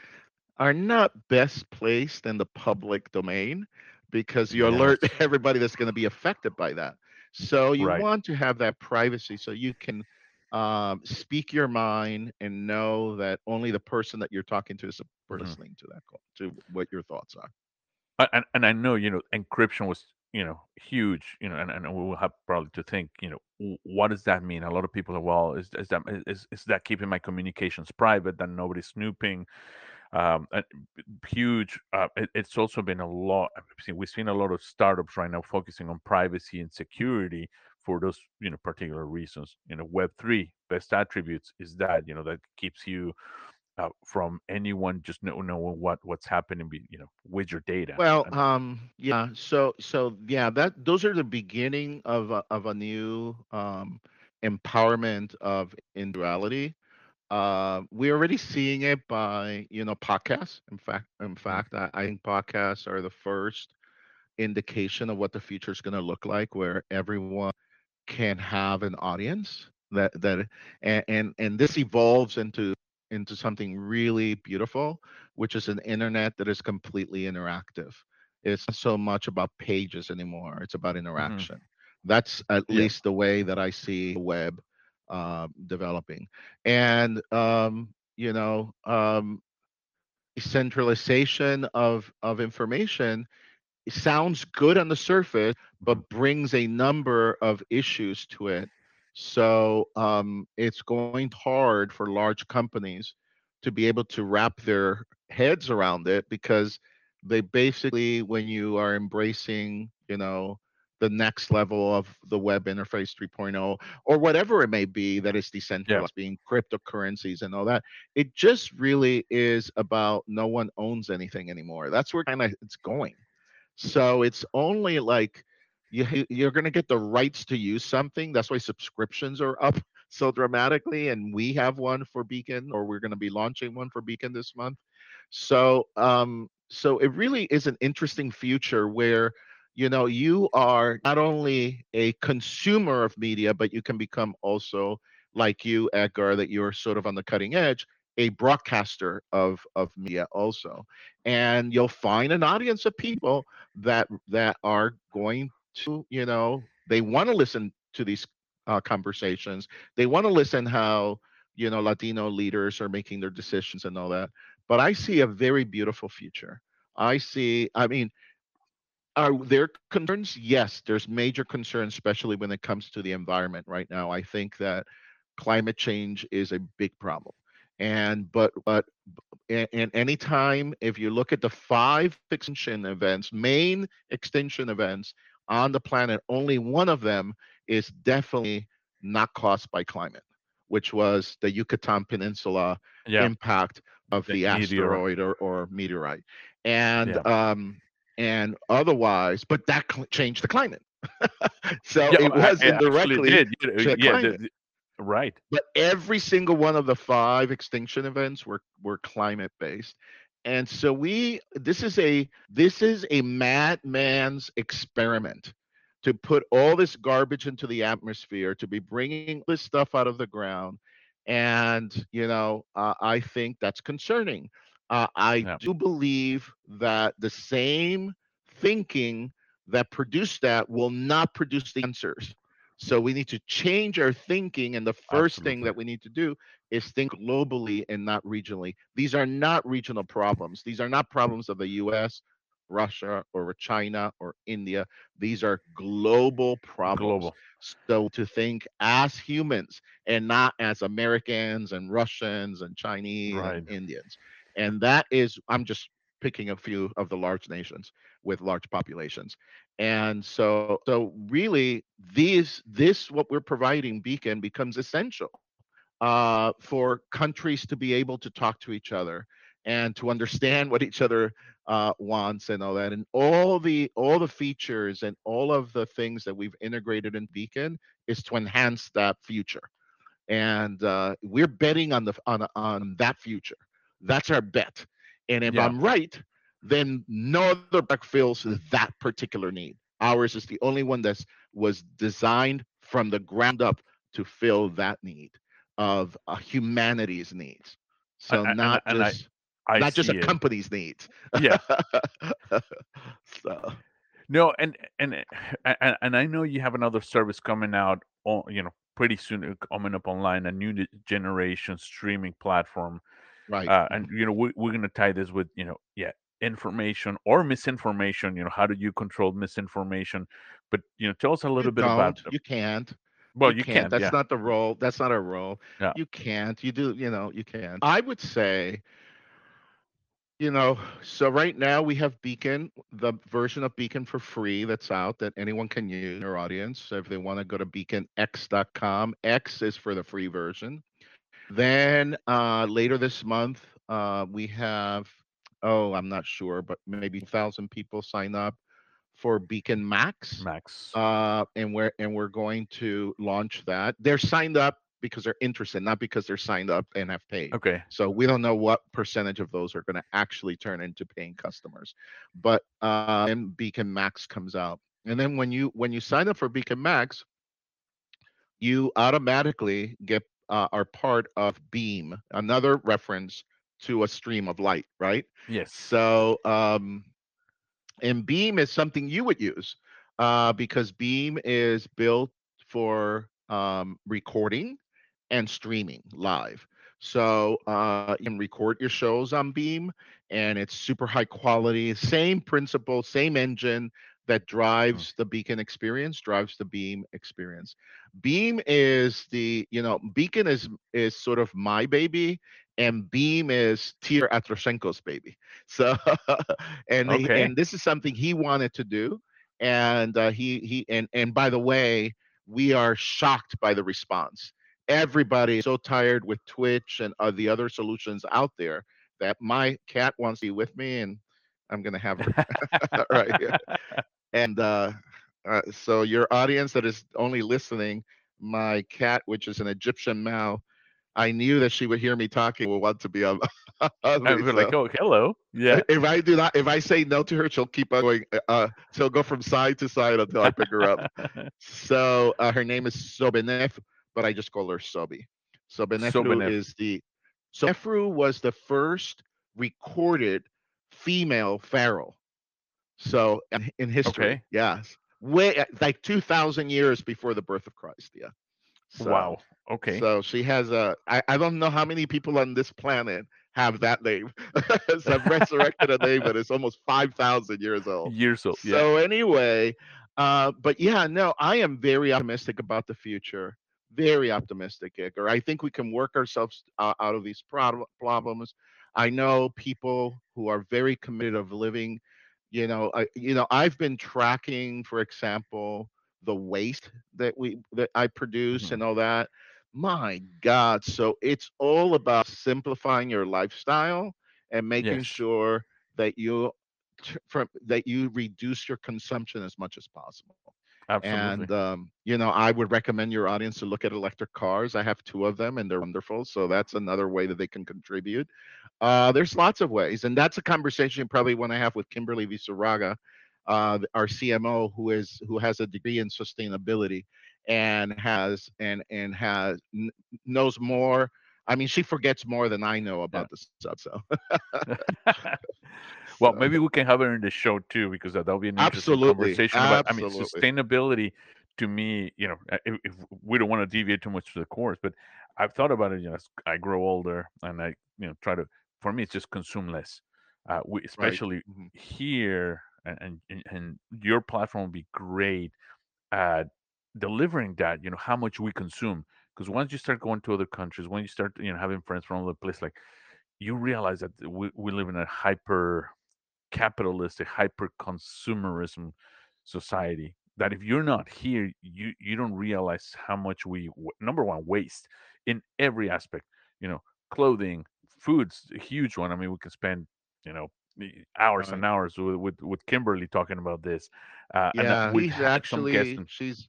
are not best placed in the public domain because you yes. alert everybody that's going to be affected by that. So you right. want to have that privacy so you can um, speak your mind and know that only the person that you're talking to is mm-hmm. listening to that call, to what your thoughts are. And, and I know, you know, encryption was, you know, huge, you know, and, and we'll have probably to think, you know, what does that mean? A lot of people are, well, is, is that is, is that keeping my communications private, that nobody's snooping? um, huge. Uh, it, it's also been a lot. We've seen a lot of startups right now focusing on privacy and security for those you know particular reasons. You know, Web three best attributes is that you know that keeps you uh, from anyone just know, knowing what what's happening you know with your data well um yeah so so yeah that those are the beginning of a, of a new um empowerment of individuality uh, we're already seeing it by you know podcasts. In fact, in mm-hmm. fact, I, I think podcasts are the first indication of what the future is going to look like, where everyone can have an audience that that and, and and this evolves into into something really beautiful, which is an internet that is completely interactive. It's not so much about pages anymore; it's about mm-hmm. interaction. Mm-hmm. That's at yeah. least the way that I see the web uh, developing. And, um, you know, um, centralization of, of information sounds good on the surface, but brings a number of issues to it. So um, it's going hard for large companies to be able to wrap their heads around it because they basically, when you are embracing, you know, the next level of the web interface 3.0 or whatever it may be that is decentralized yeah. being cryptocurrencies and all that it just really is about no one owns anything anymore that's where kind of it's going so it's only like you you're going to get the rights to use something. That's why subscriptions are up so dramatically and we have one for beacon or we're going to be launching one for beacon this month. So um so it really is an interesting future where you know you are not only a consumer of media but you can become also like you edgar that you're sort of on the cutting edge a broadcaster of of media also. And you'll find an audience of people that that are going to you know they want to listen to these uh, conversations they want to listen how you know latino leaders are making their decisions and all that but i see a very beautiful future i see i mean are there concerns? Yes, there's major concerns, especially when it comes to the environment right now. I think that climate change is a big problem. And but but and anytime if you look at the five extinction events, main extinction events on the planet, only one of them is definitely not caused by climate, which was the Yucatan Peninsula yeah. impact of the, the asteroid or, or meteorite. And yeah. um, and otherwise, but that cl- changed the climate. so yeah, it was it indirectly did. yeah, the, the, right. But every single one of the five extinction events were were climate based. And so we this is a this is a madman's experiment to put all this garbage into the atmosphere, to be bringing this stuff out of the ground. And, you know, uh, I think that's concerning. Uh, I yeah. do believe that the same thinking that produced that will not produce the answers. So we need to change our thinking. And the first Absolutely. thing that we need to do is think globally and not regionally. These are not regional problems. These are not problems of the US Russia or China or India. These are global problems. Global. So to think as humans and not as Americans and Russians and Chinese Right. and Indians. And that is, I'm just picking a few of the large nations with large populations. And so, so really, these this what we're providing Beacon becomes essential uh, for countries to be able to talk to each other and to understand what each other uh, wants and all that. And all the all the features and all of the things that we've integrated in beacon is to enhance that future. And uh, we're betting on the on on that future. That's our bet. And if Yeah. i'm right then no other product fills that particular need. Ours is the only one that's was designed from the ground up to fill that need of uh, humanity's needs so and- not I- just I not just a it. company's needs. Yeah. so No, and and and and I know you have another service coming out, on, you know, pretty soon uh, coming up online, a new generation streaming platform, right. uh, and you know we, we're gonna tie this with you know yeah information or misinformation. You know, how do you control misinformation? But you know, tell us a little you bit about. you can't. Well, you, can't. can, That's yeah. not the role. That's not our role. You can't. You do. You know. You can't. I would say. You know, so right now we have Beacon, the version of Beacon for free that's out that anyone can use in our audience. So if they want to go to beaconx.com, X is for the free version. Then uh, later this month, uh, we have, oh, I'm not sure, but maybe 1,000 people sign up for Beacon Max Max. uh, and we're and we're going to launch that. They're signed up because they're interested, not because they're signed up and have paid. okay. So we don't know what percentage of those are going to actually turn into paying customers. But uh, and Beacon Max comes out, and then when you when you sign up for Beacon Max, you automatically get uh, are part of Beam, another reference to a stream of light, right? Yes. So, um, and Beam is something you would use uh, because Beam is built for um, recording and streaming live. So uh, you can record your shows on Beam, and it's super high quality. Same principle, same engine that drives the Beacon experience, drives the Beam experience. Beam is the you know Beacon is is sort of my baby, and Beam is Tir Atroshenko's baby. So, and he- and this is something he wanted to do, and uh, he he and and by the way, we are shocked by the response. Everybody is so tired with Twitch and uh, the other solutions out there that my cat wants to be with me, and I'm gonna have her right here. And uh, uh, so your audience that is only listening, my cat, which is an Egyptian Mau, I knew that she would hear me talking, will want to be on. me, we're like, oh, hello. Yeah. If I do not, if I say no to her, she'll keep on going. Uh, she'll go from side to side until I pick her up. So uh, her name is Sobenef, but I just call her Sobi. Sobenefru Sobenef. is the Sobenefru was the first recorded female pharaoh. So in, in history, Okay. yes, way uh, like two thousand years before the birth of Christ. Yeah. So, wow. Okay. So she has a. I, I don't know how many people on this planet have that name. so I've resurrected a name that is almost five thousand years old. Years old. Yeah. So anyway, uh, but yeah, no, I am very optimistic about the future. Very optimistic, Edgar. I think we can work ourselves uh, out of these prob- problems. I know people who are very committed of living. You know, I, you know, I've been tracking, for example, the waste that we that I produce Mhm. and all that. My God! So it's all about simplifying your lifestyle and making Yes. sure that you from that you reduce your consumption as much as possible. Absolutely. And um, you know, I would recommend your audience to look at electric cars. I have two of them, and they're wonderful. So that's another way that they can contribute. Uh, there's lots of ways, and that's a conversation you probably want to have with Kimberly Visaraga, uh, our CMO, who is who has a degree in sustainability and has and and has kn- knows more. I mean, she forgets more than I know about this stuff. So well, So- maybe we can have her in the show too, because that- that'll be an interesting Absolutely, conversation about. I mean, sustainability to me, you know, uh, if, if we don't want to deviate too much to the course, but I've thought about it. You know, as I grow older, and I, you know, try to. For me, it's just consume less. Uh, we, Right. especially Mhm. here, and, and and your platform would be great at delivering that. You know how much we consume because once you start going to other countries, when you start you know having friends from other places, like you realize that we, we live in a hyper capitalistic, hyper consumerism society. That if you're not here, you you don't realize how much we number one waste in every aspect. You know, clothing, food's a huge one. I mean, we can spend you know hours and hours with with, with Kimberly talking about this, uh, and Yeah, we've he's had some guests. actually she's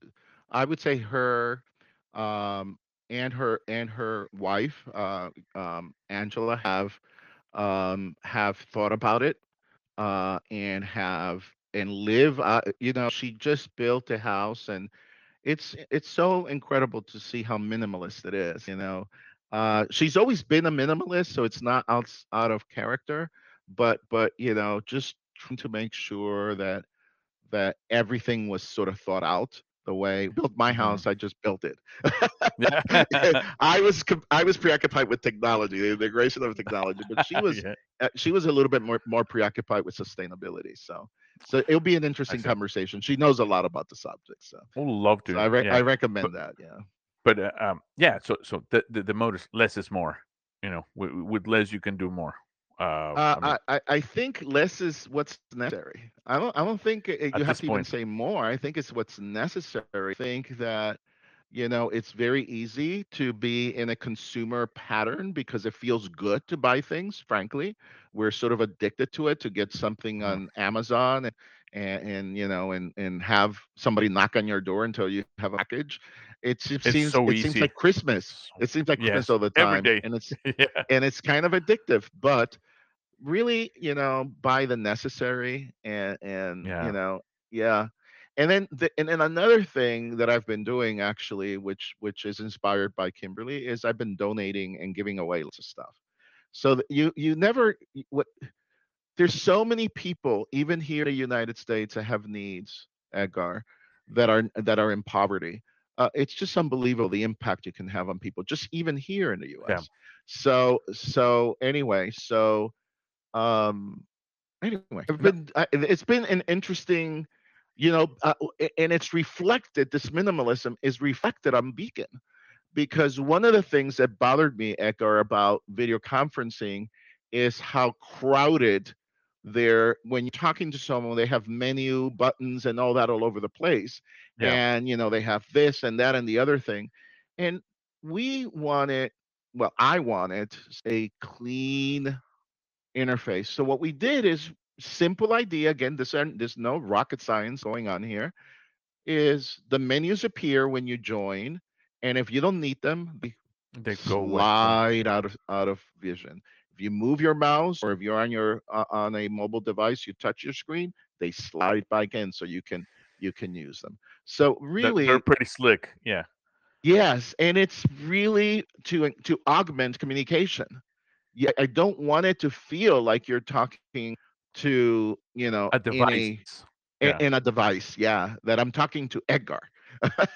I would say her um and her and her wife uh um Angela have um have thought about it uh and have and live uh, you know she just built a house and it's it's so incredible to see how minimalist it is you know uh she's always been a minimalist so it's not out out of character but but you know just trying to make sure that that everything was sort of thought out the way built my Mhm. house i just built it i was i was preoccupied with technology the integration of technology but she was yeah, uh, she was a little bit more more preoccupied with sustainability so so it'll be an interesting conversation she knows a lot about the subject so Would love so to. i re- Yeah, i but recommend that yeah but uh, um, yeah. So so the, the the less is more. You know, with, with less you can do more. Uh, Uh, I mean, I, I think less is what's necessary. I don't I don't think you have to even say more. I think it's what's necessary. I think that you know it's very easy to be in a consumer pattern because it feels good to buy things. Frankly, we're sort of addicted to it to get something mm, on Amazon and and, and you know and and have somebody knock on your door until you have a package. It it's seems so it seems like Christmas. It seems like Christmas all the time, day. and it's yeah, and it's kind of addictive. But really, you know, buy the necessary and and you know, yeah. And then the, and then another thing that I've been doing actually, which which is inspired by Kimberly, is I've been donating and giving away lots of stuff. So that you you never what there's so many people even here in the United States that have needs, Edgar, that are that are in poverty. Uh, it's just unbelievable the impact you can have on people, just even here in the yeah. U.S. So so anyway, so um anyway i've been I, it's been an interesting you know uh, and it's reflected this minimalism is reflected on beacon because one of the things that bothered me Edgar about video conferencing is how crowded they're when you're talking to someone they have menu buttons and all that all over the place yeah, and you know they have this and that and the other thing and we wanted well i wanted a clean interface. So what we did is simple idea. Again, this there's no rocket science going on here. Is the menus appear when you join, and if you don't need them, they they go slide out of out of vision. If you move your mouse or if you're on your uh, on a mobile device, you touch your screen, they slide back in so you can you can use them. So really they're pretty slick. Yeah, yes, and it's really to to augment communication yeah, I don't want it to feel like you're talking to, you know, a in device. a in, Yeah, in a device. Yeah, that I'm talking to Edgar.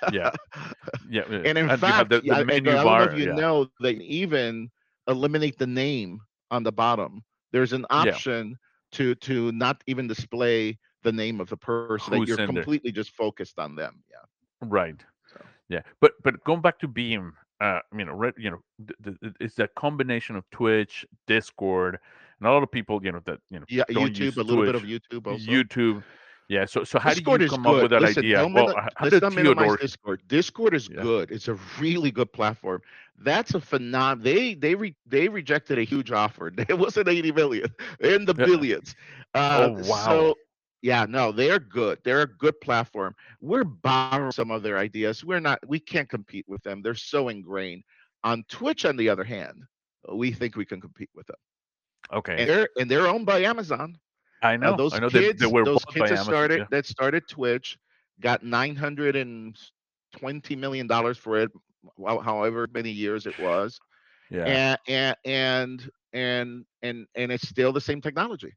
yeah, yeah. uh, and in And fact, the, yeah, the Edgar, menu I don't know if you Yeah, know they even eliminate the name on the bottom. There's an yeah. option to to not even display the name of the person that Who's you're completely just focused on them. Yeah. Right. So Yeah, but but going back to Beam, uh, you know, re- you know, th- th- it's that combination of Twitch, Discord, and a lot of people, you know, that you know yeah, YouTube, a little bit of YouTube also. YouTube. Yeah. So so how did Discord you is come up with that Listen, idea? don't Well, min- how did Theodore? Discord. Discord is Yeah. good. It's a really good platform. That's a phenom. They they re- they rejected a huge offer. It wasn't eighty million, in the billions. Uh, Oh wow. so yeah, no, they're good. They're a good platform. We're borrowing some of their ideas. We're not. We can't compete with them. They're so ingrained. On Twitch, on the other hand, we think we can compete with them, and Okay. they're and they're owned by Amazon. I Uh, know. those I know they they kids, were those kids that started Yeah. that started Twitch got nine hundred and twenty million dollars for it, however many years it was, Yeah. and and and and and and it's still the same technology.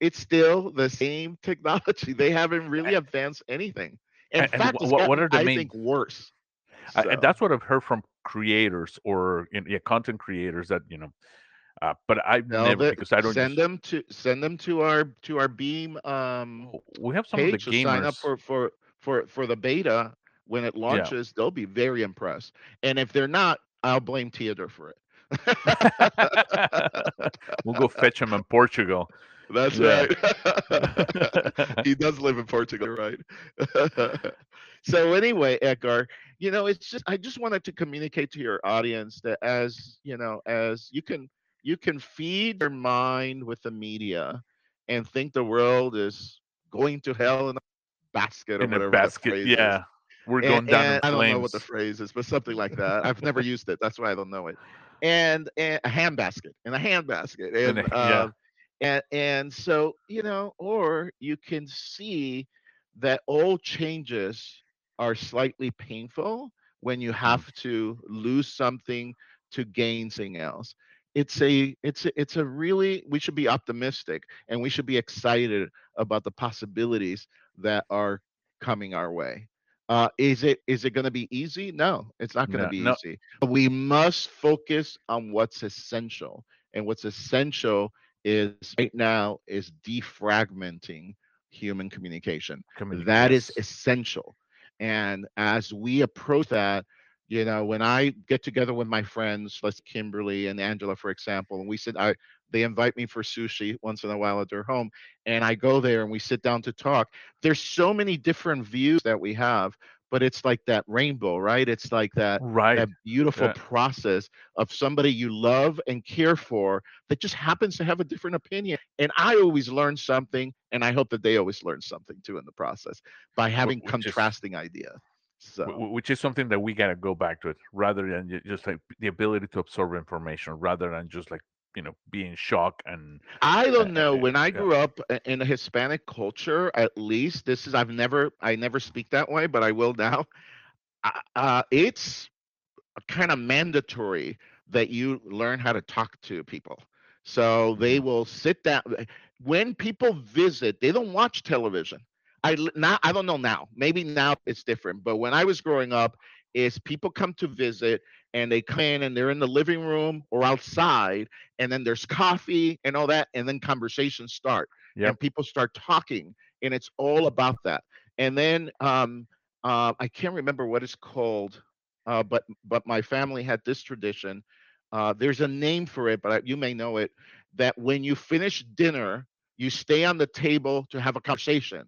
It's still the same technology. They haven't really advanced anything. In And, and fact, it's what what are the I main? think, worse. I, and that's what I've heard from creators or you know, yeah, content creators that you know Uh, but I've Tell never because I don't send use- them to send them to our to our Beam um Oh, we have some of the to sign up for for for for the beta when it launches. They'll be very impressed. And if they're not, I'll blame Theodore for it. we'll go fetch him in Portugal. That's Yeah. right. he does live in Portugal, right? so anyway, Edgar, you know, it's just I just wanted to communicate to your audience that as you know, as you can you can feed your mind with the media and think the world is going to hell in a basket or in whatever a basket. phrase is. Yeah, we're And- going down and I don't know what the phrase is, but something like that. I've never used it. That's why I don't know it. And, and a hand basket and a hand basket. And And, a- yeah. um, and and so you know, or you can see that all changes are slightly painful when you have to lose something to gain something else. It's a it's a, it's a really we should be optimistic and we should be excited about the possibilities that are coming our way. Uh, is it is it going to be easy? No, it's not going to No, be no. easy. But we must focus on what's essential, and what's essential is right now is defragmenting human communication. Coming- That is essential. And as we approach that, you know, when I get together with my friends, like Kimberly and Angela, for example, and we sit, I they invite me for sushi once in a while at their home, and I go there and we sit down to talk. There's so many different views that we have, but it's like that rainbow, right? It's like that right. that beautiful Yeah. process of somebody you love and care for that just happens to have a different opinion. And I always learn something, and I hope that they always learn something too in the process by having contrasting ideas. So Wh- wh- which is something that we gotta go back to it rather than just like the ability to absorb information rather than just like you know be in shock and I don't know. Uh, When I yeah. grew up in a Hispanic culture, at least this is I've never I never speak that way, but I will now. Uh, uh, it's kind of mandatory that you learn how to talk to people. So they Mm-hmm. will sit down. When people visit, they don't watch television. I now I don't know now. Maybe now it's different. But when I was growing up, is people come to visit and they come in and they're in the living room or outside, and then there's coffee and all that, and then conversations start. Yep. And people start talking, and it's all about that. And then um, uh, I can't remember what it's called, uh, but but my family had this tradition. Uh, there's a name for it, but I, you may know it. That when you finish dinner, you stay on the table to have a conversation.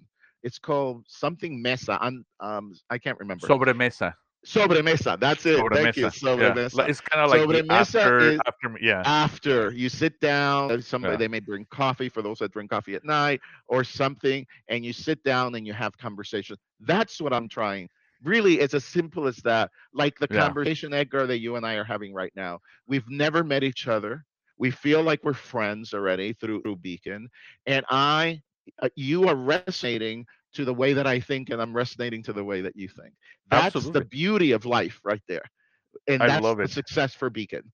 It's called something mesa. On um, I can't remember. sobremesa. Sobremesa. That's it. Thank you. Sobremesa. Yeah. It's kind of like Sobremesa after is- after yeah. After you sit down, uh, somebody Yeah. they may bring coffee for those that drink coffee at night or something, and you sit down and you have conversation. That's what I'm trying. Really, it's as simple as that. Like the Yeah. conversation, Edgar, that you and I are having right now. We've never met each other. We feel like we're friends already through, through Beacon, and I, Uh, you are resonating to the way that I think, and I'm resonating to the way that you think. That's the beauty of life, right there, and I that's love the it. success for Beacon.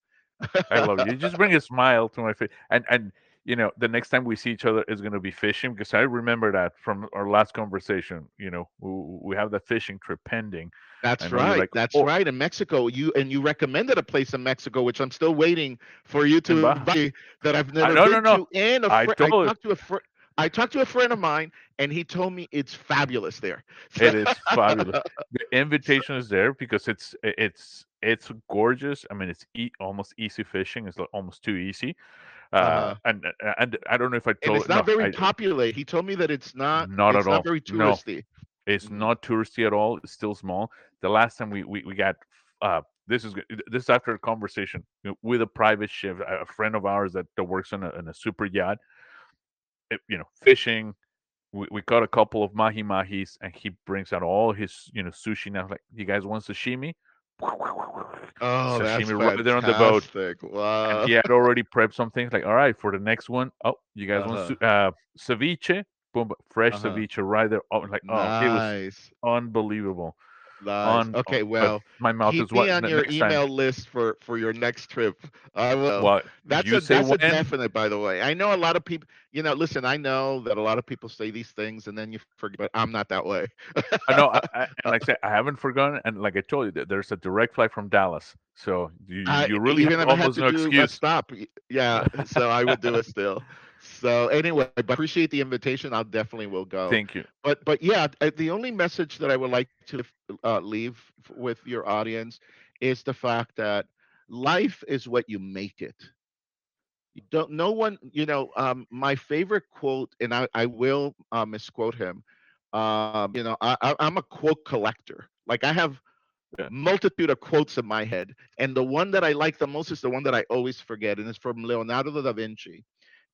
I love it. You just bring a smile to my face, and and you know the next time we see each other is going to be fishing because I remember that from our last conversation. You know, we, we have the fishing trip pending. That's I right. like, That's "Oh." right. In Mexico, you and you recommended a place in Mexico, which I'm still waiting for you to invite me, that I've never no, no, been no. to. And a I fri- told- talked to a fr- I talked to a friend of mine, and he told me it's fabulous there. It is fabulous. The invitation is there because it's it's it's gorgeous. I mean, it's e- almost easy fishing. It's like almost too easy. Uh, Uh-huh. and, and and I don't know if I told it's not no, very I- popular. He told me that it's not. Not it's at not all. very No. touristy. It's Mhm. not touristy at all. It's still small. The last time we we, we got uh this is this is after a conversation with a private ship, a a friend of ours that, that works on a, on a super yacht. You know, fishing. We, we caught a couple of mahi mahis, and he brings out all his you know sushi now. Like, you guys want sashimi? Oh, that's Sashimi right there on the boat. fantastic. Wow. And he had already prepped some things. Like, all right, for the next one, oh, you guys want su- uh, ceviche? Boom, fresh Uh-huh. ceviche right there. Oh, like, oh, it was nice. unbelievable. Nice. on. Okay, well, my mouth keep is what me on your next time. email list for for your next trip. I will. That's you a say that's a definite, by the way. I know a lot of people. You know, listen. I know that a lot of people say these things and then you forget. But I'm not that way. I know, I, I, and like I said, I haven't forgotten, and like I told you, there's a direct flight from Dallas, so you, you really even have if I had almost to no do excuse. stop. Yeah. So I would do it still. So anyway, but appreciate the invitation. I'll definitely will go. Thank you. but but yeah, the only message that I would like to uh, leave with your audience is the fact that life is what you make it. You don't. No one. You know. Um. My favorite quote, and I I will uh, misquote him. Um. You know. I, I I'm a quote collector. Like I have Yeah. multitude of quotes in my head, and the one that I like the most is the one that I always forget, and it's from Leonardo da Vinci,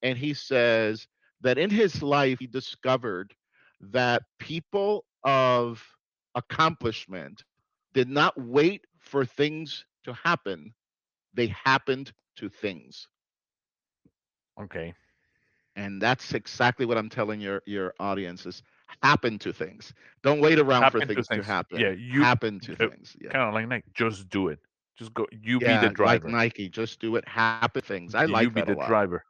and he says that in his life he discovered that people of accomplishment did not wait for things to happen they happened to things Okay. and that's exactly what i'm telling your your audience is happen to things don't wait around Happen for to things to, happen Yeah, you happen to uh, things yeah kind of like Nike. Just do it. Just go. You yeah, be the driver. like nike just do it happen things i you like be that the driver.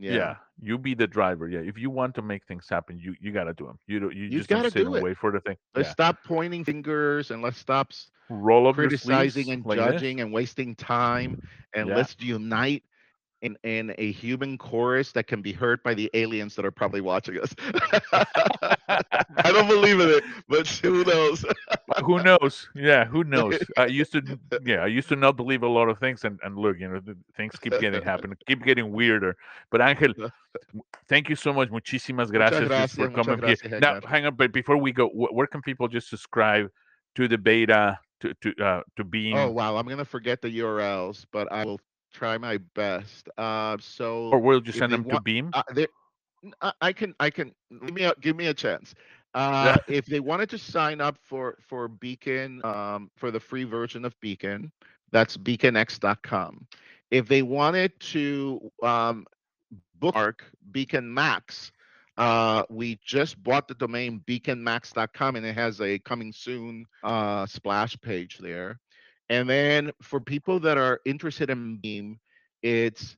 Yeah, Yeah. You be the driver. Yeah. If you want to make things happen, you you gotta do them. You don't. You, You just don't gotta sit do and it. wait for the thing. let's Yeah. stop pointing fingers and let's stop Roll up criticizing sleeves and like this. judging and wasting time and Yeah. let's unite in, in a human chorus that can be heard by the aliens that are probably watching us. I don't believe in it, but who knows? who knows? Yeah, who knows? I used to, yeah, I used to not believe a lot of things, and and look, you know, things keep getting happening, keep getting weirder. But Angel, thank you so much. Muchísimas gracias, gracias, for coming gracias, here. Now, hang on, but before we go, where can people just subscribe to the beta to to uh, to Beam. oh wow, I'm gonna forget the URLs, but I will try my best. Uh, so or will you send them to Beam? uh, there, n- I I can I can give me a give me a chance. Uh, if they wanted to sign up for for Beacon um, for the free version of Beacon, that's beaconx.com. If they wanted to um, bookmark Beacon Max, uh, we just bought the domain beaconmax.com and it has a coming soon uh, splash page there. And then for people that are interested in Beam, it's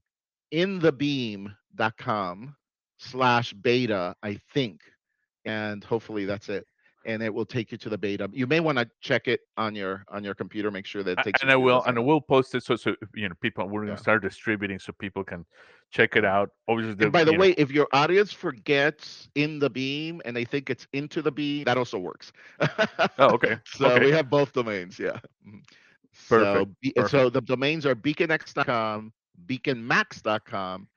inthebeam.com slash beta, I think. And hopefully that's it. And it will take you to the beta. You may want to check it on your on your computer, make sure that it takes and you I will, and I will post it so so you know people. We're gonna start distributing so people can check it out. Obviously, And by the you know, way, if your audience forgets in the beam and they think it's into the beam, that also works. Oh, okay. so Okay. we have both domains, yeah. Mm-hmm. Mhm. So, Perfect, so the domains are beaconx.com, beaconmax.com,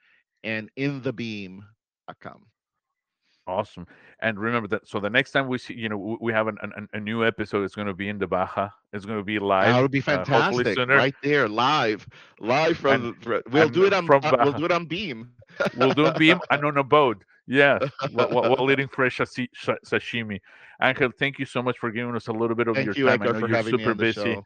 and inthebeam.com. Awesome. And remember that. So the next time we see, you know, we- have an, an, a new episode. It's going to be in the Baja. It's going to be live. That would be uh, fantastic, sooner. right there, live, live from. And- the- we'll and do it on. from uh, we'll do it on Beam. We'll do a beam and on a boat. Yeah, while, while eating fresh sashimi. Angel, thank you so much for giving us a little bit of Thank your you, time. I know for you're having super busy. show.